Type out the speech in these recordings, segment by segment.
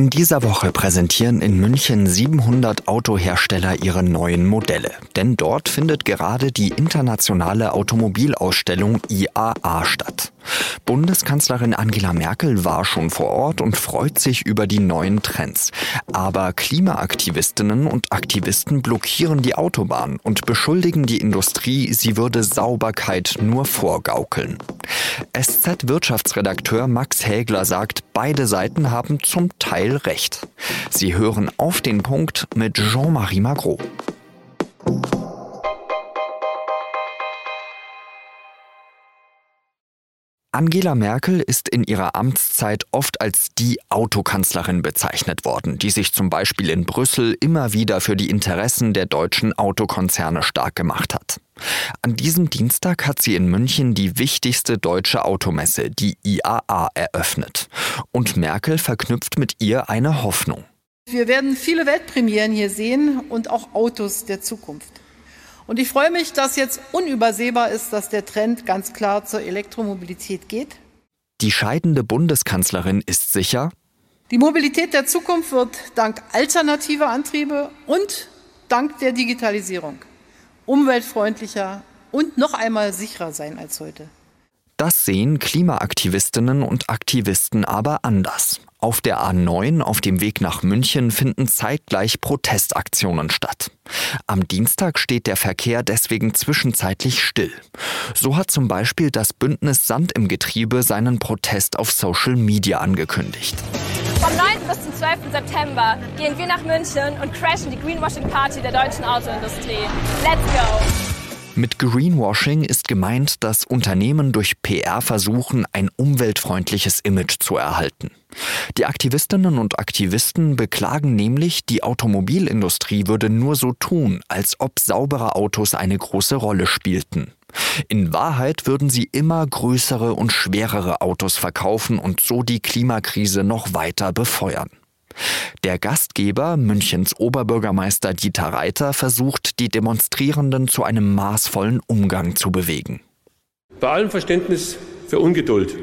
In dieser Woche präsentieren in München 700 Autohersteller ihre neuen Modelle. Denn dort findet gerade die internationale Automobilausstellung IAA statt. Bundeskanzlerin Angela Merkel war schon vor Ort und freut sich über die neuen Trends. Aber Klimaaktivistinnen und Aktivisten blockieren die Autobahn und beschuldigen die Industrie, sie würde Sauberkeit nur vorgaukeln. SZ-Wirtschaftsredakteur Max Hägler sagt, beide Seiten haben zum Teil recht. Sie hören auf den Punkt mit Jean-Marie Magro. Angela Merkel ist in ihrer Amtszeit oft als die Autokanzlerin bezeichnet worden, die sich zum Beispiel in Brüssel immer wieder für die Interessen der deutschen Autokonzerne stark gemacht hat. An diesem Dienstag hat sie in München die wichtigste deutsche Automesse, die IAA, eröffnet. Und Merkel verknüpft mit ihr eine Hoffnung. Wir werden viele Weltpremieren hier sehen und auch Autos der Zukunft. Und ich freue mich, dass jetzt unübersehbar ist, dass der Trend ganz klar zur Elektromobilität geht. Die scheidende Bundeskanzlerin ist sicher, die Mobilität der Zukunft wird dank alternativer Antriebe und dank der Digitalisierung umweltfreundlicher und noch einmal sicherer sein als heute. Das sehen Klimaaktivistinnen und Aktivisten aber anders. Auf der A9 auf dem Weg nach München finden zeitgleich Protestaktionen statt. Am Dienstag steht der Verkehr deswegen zwischenzeitlich still. So hat zum Beispiel das Bündnis Sand im Getriebe seinen Protest auf Social Media angekündigt. Vom 9. bis zum 12. September gehen wir nach München und crashen die Greenwashing Party der deutschen Autoindustrie. Let's go! Mit Greenwashing ist gemeint, dass Unternehmen durch PR versuchen, ein umweltfreundliches Image zu erhalten. Die Aktivistinnen und Aktivisten beklagen nämlich, die Automobilindustrie würde nur so tun, als ob saubere Autos eine große Rolle spielten. In Wahrheit würden sie immer größere und schwerere Autos verkaufen und so die Klimakrise noch weiter befeuern. Der Gastgeber, Münchens Oberbürgermeister Dieter Reiter, versucht, die Demonstrierenden zu einem maßvollen Umgang zu bewegen. Bei allem Verständnis für Ungeduld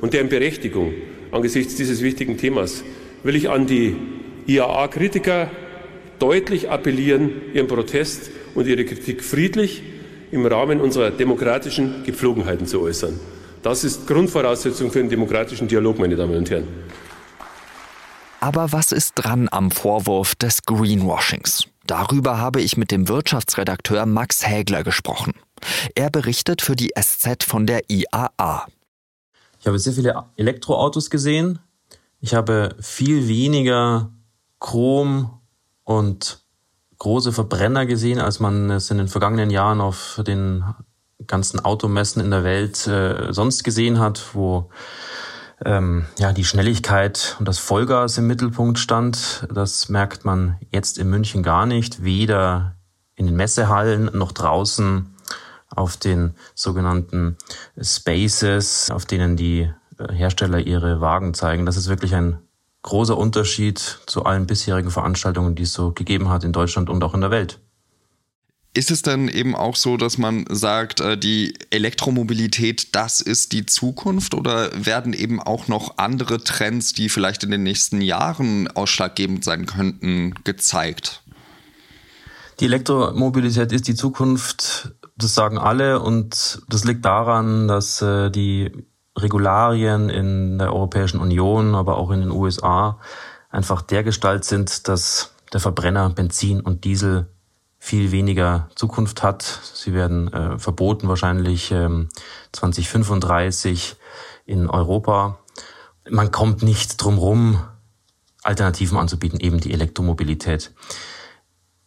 und deren Berechtigung angesichts dieses wichtigen Themas will ich an die IAA-Kritiker deutlich appellieren, ihren Protest und ihre Kritik friedlich im Rahmen unserer demokratischen Gepflogenheiten zu äußern. Das ist Grundvoraussetzung für einen demokratischen Dialog, meine Damen und Herren. Aber was ist dran am Vorwurf des Greenwashings? Darüber habe ich mit dem Wirtschaftsredakteur Max Hägler gesprochen. Er berichtet für die SZ von der IAA. Ich habe sehr viele Elektroautos gesehen. Ich habe viel weniger Chrom und große Verbrenner gesehen, als man es in den vergangenen Jahren auf den ganzen Automessen in der Welt äh, sonst gesehen hat, wo ähm, ja, die Schnelligkeit und das Vollgas im Mittelpunkt stand. Das merkt man jetzt in München gar nicht, weder in den Messehallen noch draußen auf den sogenannten Spaces, auf denen die äh, Hersteller ihre Wagen zeigen. Das ist wirklich ein großer Unterschied zu allen bisherigen Veranstaltungen, die es so gegeben hat in Deutschland und auch in der Welt. Ist es dann eben auch so, dass man sagt, äh, die Elektromobilität, das ist die Zukunft oder werden eben auch noch andere Trends, die vielleicht in den nächsten Jahren ausschlaggebend sein könnten, gezeigt? Die Elektromobilität ist die Zukunft, das sagen alle und das liegt daran, dass äh, die Regularien in der Europäischen Union, aber auch in den USA einfach dergestalt sind, dass der Verbrenner Benzin und Diesel viel weniger Zukunft hat. Sie werden äh, verboten wahrscheinlich ähm, 2035 in Europa. Man kommt nicht drum rum, Alternativen anzubieten, eben die Elektromobilität.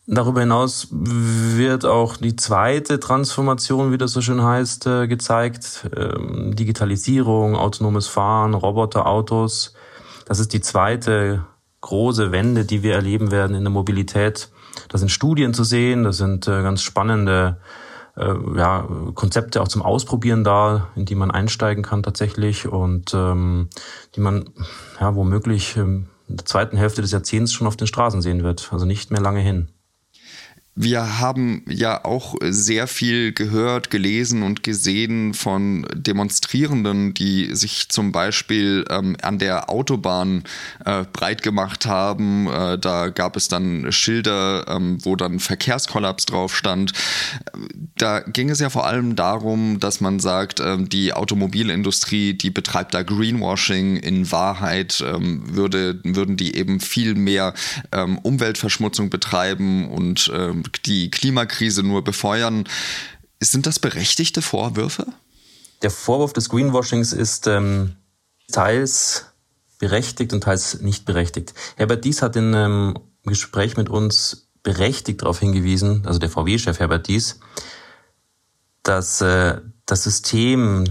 Darüber hinaus wird auch die zweite Transformation, wie das so schön heißt, äh, gezeigt. Ähm, Digitalisierung, autonomes Fahren, Roboterautos. Das ist die zweite große Wende, die wir erleben werden in der Mobilität. Da sind Studien zu sehen, da sind äh, ganz spannende äh, ja, Konzepte auch zum Ausprobieren da, in die man einsteigen kann tatsächlich und ähm, die man ja womöglich ähm, in der zweiten Hälfte des Jahrzehnts schon auf den Straßen sehen wird. Also nicht mehr lange hin. Wir haben ja auch sehr viel gehört, gelesen und gesehen von Demonstrierenden, die sich zum Beispiel ähm, an der Autobahn äh, breit gemacht haben. Äh, da gab es dann Schilder, ähm, wo dann Verkehrskollaps drauf stand. Da ging es ja vor allem darum, dass man sagt, äh, die Automobilindustrie, die betreibt da Greenwashing. In Wahrheit ähm, würde, würden die eben viel mehr ähm, Umweltverschmutzung betreiben und ähm, die Klimakrise nur befeuern. Sind das berechtigte Vorwürfe? Der Vorwurf des Greenwashings ist ähm, teils berechtigt und teils nicht berechtigt. Herbert Dies hat in einem Gespräch mit uns berechtigt darauf hingewiesen, also der VW-Chef Herbert Dies, dass äh, das System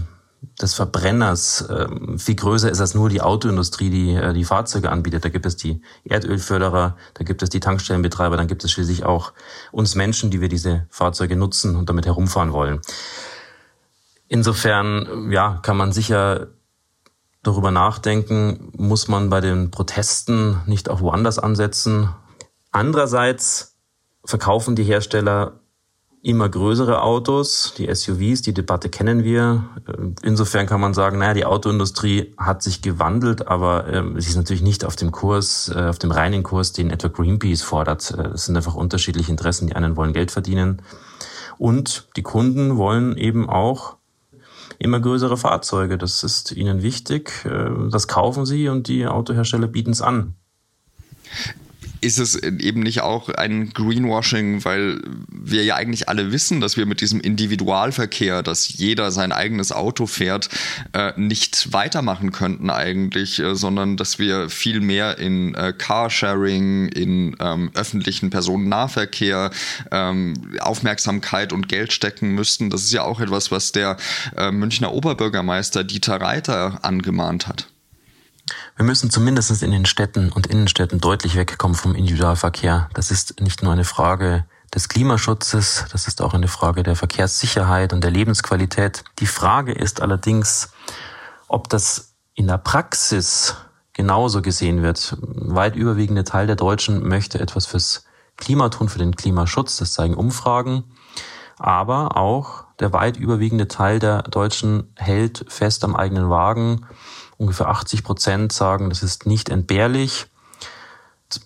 des Verbrenners ähm, viel größer ist als nur die Autoindustrie, die äh, die Fahrzeuge anbietet. Da gibt es die Erdölförderer, da gibt es die Tankstellenbetreiber, dann gibt es schließlich auch uns Menschen, die wir diese Fahrzeuge nutzen und damit herumfahren wollen. Insofern, ja, kann man sicher darüber nachdenken, muss man bei den Protesten nicht auch woanders ansetzen. Andererseits verkaufen die Hersteller immer größere Autos, die SUVs, die Debatte kennen wir. Insofern kann man sagen, naja, die Autoindustrie hat sich gewandelt, aber ähm, sie ist natürlich nicht auf dem Kurs, äh, auf dem reinen Kurs, den etwa Greenpeace fordert. Äh, es sind einfach unterschiedliche Interessen. Die einen wollen Geld verdienen und die Kunden wollen eben auch immer größere Fahrzeuge. Das ist ihnen wichtig. Äh, das kaufen sie und die Autohersteller bieten es an ist es eben nicht auch ein Greenwashing, weil wir ja eigentlich alle wissen, dass wir mit diesem Individualverkehr, dass jeder sein eigenes Auto fährt, äh, nicht weitermachen könnten eigentlich, äh, sondern dass wir viel mehr in äh, Carsharing, in ähm, öffentlichen Personennahverkehr ähm, Aufmerksamkeit und Geld stecken müssten. Das ist ja auch etwas, was der äh, Münchner Oberbürgermeister Dieter Reiter angemahnt hat. Wir müssen zumindest in den Städten und Innenstädten deutlich wegkommen vom Individualverkehr. Das ist nicht nur eine Frage des Klimaschutzes, das ist auch eine Frage der Verkehrssicherheit und der Lebensqualität. Die Frage ist allerdings, ob das in der Praxis genauso gesehen wird. Weit überwiegende Teil der Deutschen möchte etwas fürs Klima tun, für den Klimaschutz, das zeigen Umfragen. Aber auch der weit überwiegende Teil der Deutschen hält fest am eigenen Wagen Ungefähr 80 Prozent sagen, das ist nicht entbehrlich.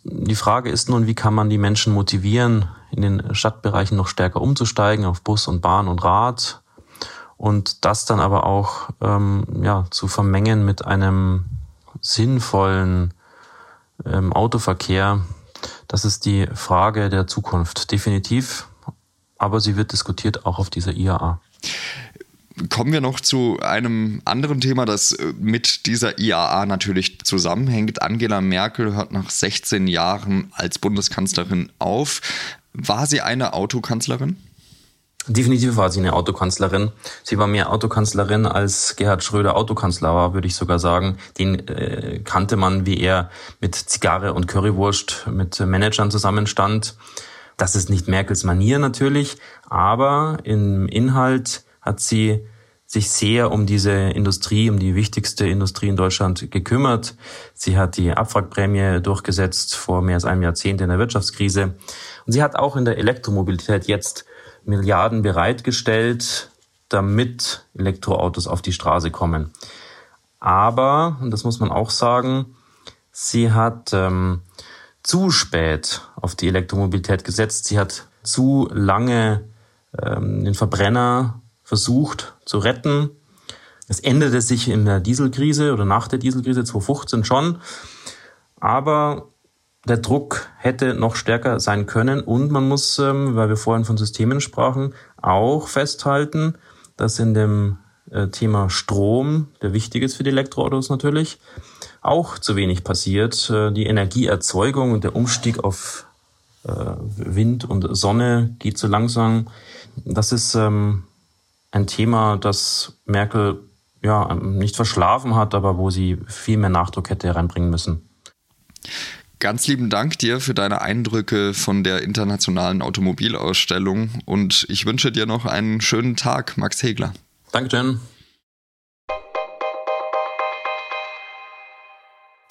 Die Frage ist nun, wie kann man die Menschen motivieren, in den Stadtbereichen noch stärker umzusteigen auf Bus und Bahn und Rad und das dann aber auch ähm, ja, zu vermengen mit einem sinnvollen ähm, Autoverkehr. Das ist die Frage der Zukunft, definitiv. Aber sie wird diskutiert auch auf dieser IAA kommen wir noch zu einem anderen Thema, das äh, mit dieser IAA natürlich zusammenhängt. Angela Merkel hört nach 16 Jahren als Bundeskanzlerin auf. War sie eine Autokanzlerin? Definitiv war sie eine Autokanzlerin. Sie war mehr Autokanzlerin als Gerhard Schröder Autokanzler war, würde ich sogar sagen. Den äh, kannte man, wie er mit Zigarre und Currywurst mit Managern zusammenstand. Das ist nicht Merkels Manier natürlich, aber im Inhalt hat sie sich sehr um diese Industrie, um die wichtigste Industrie in Deutschland gekümmert. Sie hat die Abwrackprämie durchgesetzt vor mehr als einem Jahrzehnt in der Wirtschaftskrise. Und sie hat auch in der Elektromobilität jetzt Milliarden bereitgestellt, damit Elektroautos auf die Straße kommen. Aber, und das muss man auch sagen, sie hat ähm, zu spät auf die Elektromobilität gesetzt. Sie hat zu lange ähm, den Verbrenner versucht zu retten. Es änderte sich in der Dieselkrise oder nach der Dieselkrise 2015 schon. Aber der Druck hätte noch stärker sein können und man muss, ähm, weil wir vorhin von Systemen sprachen, auch festhalten, dass in dem äh, Thema Strom, der wichtig ist für die Elektroautos natürlich, auch zu wenig passiert. Äh, die Energieerzeugung und der Umstieg auf äh, Wind und Sonne geht zu langsam. Das ist ähm, ein Thema, das Merkel ja nicht verschlafen hat, aber wo sie viel mehr Nachdruck hätte reinbringen müssen. Ganz lieben Dank dir für deine Eindrücke von der internationalen Automobilausstellung und ich wünsche dir noch einen schönen Tag, Max Hegler. Danke, Jen.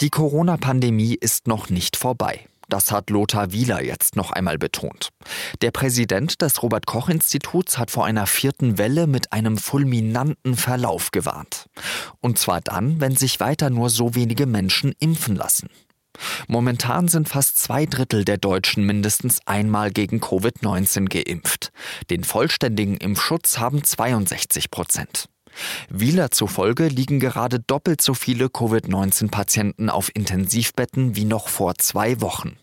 Die Corona-Pandemie ist noch nicht vorbei. Das hat Lothar Wieler jetzt noch einmal betont. Der Präsident des Robert Koch Instituts hat vor einer vierten Welle mit einem fulminanten Verlauf gewarnt. Und zwar dann, wenn sich weiter nur so wenige Menschen impfen lassen. Momentan sind fast zwei Drittel der Deutschen mindestens einmal gegen Covid-19 geimpft. Den vollständigen Impfschutz haben 62 Prozent. Wieler zufolge liegen gerade doppelt so viele Covid-19-Patienten auf Intensivbetten wie noch vor zwei Wochen.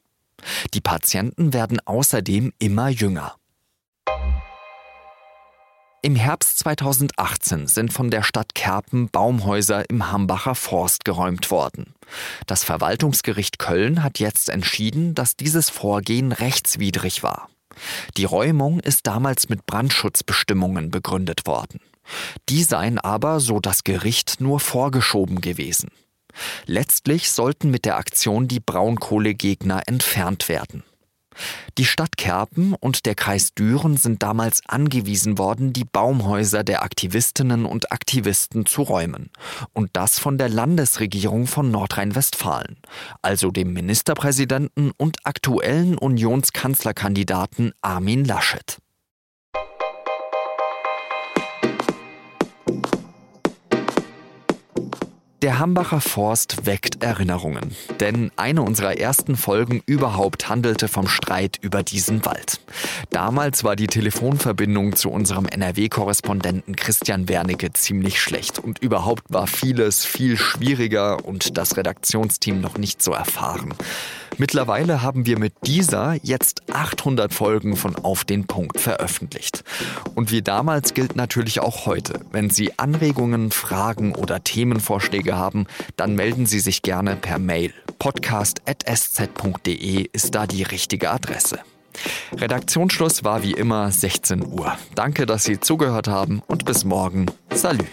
Die Patienten werden außerdem immer jünger. Im Herbst 2018 sind von der Stadt Kerpen Baumhäuser im Hambacher Forst geräumt worden. Das Verwaltungsgericht Köln hat jetzt entschieden, dass dieses Vorgehen rechtswidrig war. Die Räumung ist damals mit Brandschutzbestimmungen begründet worden. Die seien aber, so das Gericht, nur vorgeschoben gewesen. Letztlich sollten mit der Aktion die Braunkohlegegner entfernt werden. Die Stadt Kerpen und der Kreis Düren sind damals angewiesen worden, die Baumhäuser der Aktivistinnen und Aktivisten zu räumen. Und das von der Landesregierung von Nordrhein-Westfalen, also dem Ministerpräsidenten und aktuellen Unionskanzlerkandidaten Armin Laschet. Der Hambacher Forst weckt Erinnerungen, denn eine unserer ersten Folgen überhaupt handelte vom Streit über diesen Wald. Damals war die Telefonverbindung zu unserem NRW-Korrespondenten Christian Wernicke ziemlich schlecht und überhaupt war vieles viel schwieriger und das Redaktionsteam noch nicht so erfahren. Mittlerweile haben wir mit dieser jetzt 800 Folgen von Auf den Punkt veröffentlicht. Und wie damals gilt natürlich auch heute. Wenn Sie Anregungen, Fragen oder Themenvorschläge haben, dann melden Sie sich gerne per Mail. podcast.sz.de ist da die richtige Adresse. Redaktionsschluss war wie immer 16 Uhr. Danke, dass Sie zugehört haben und bis morgen. Salü.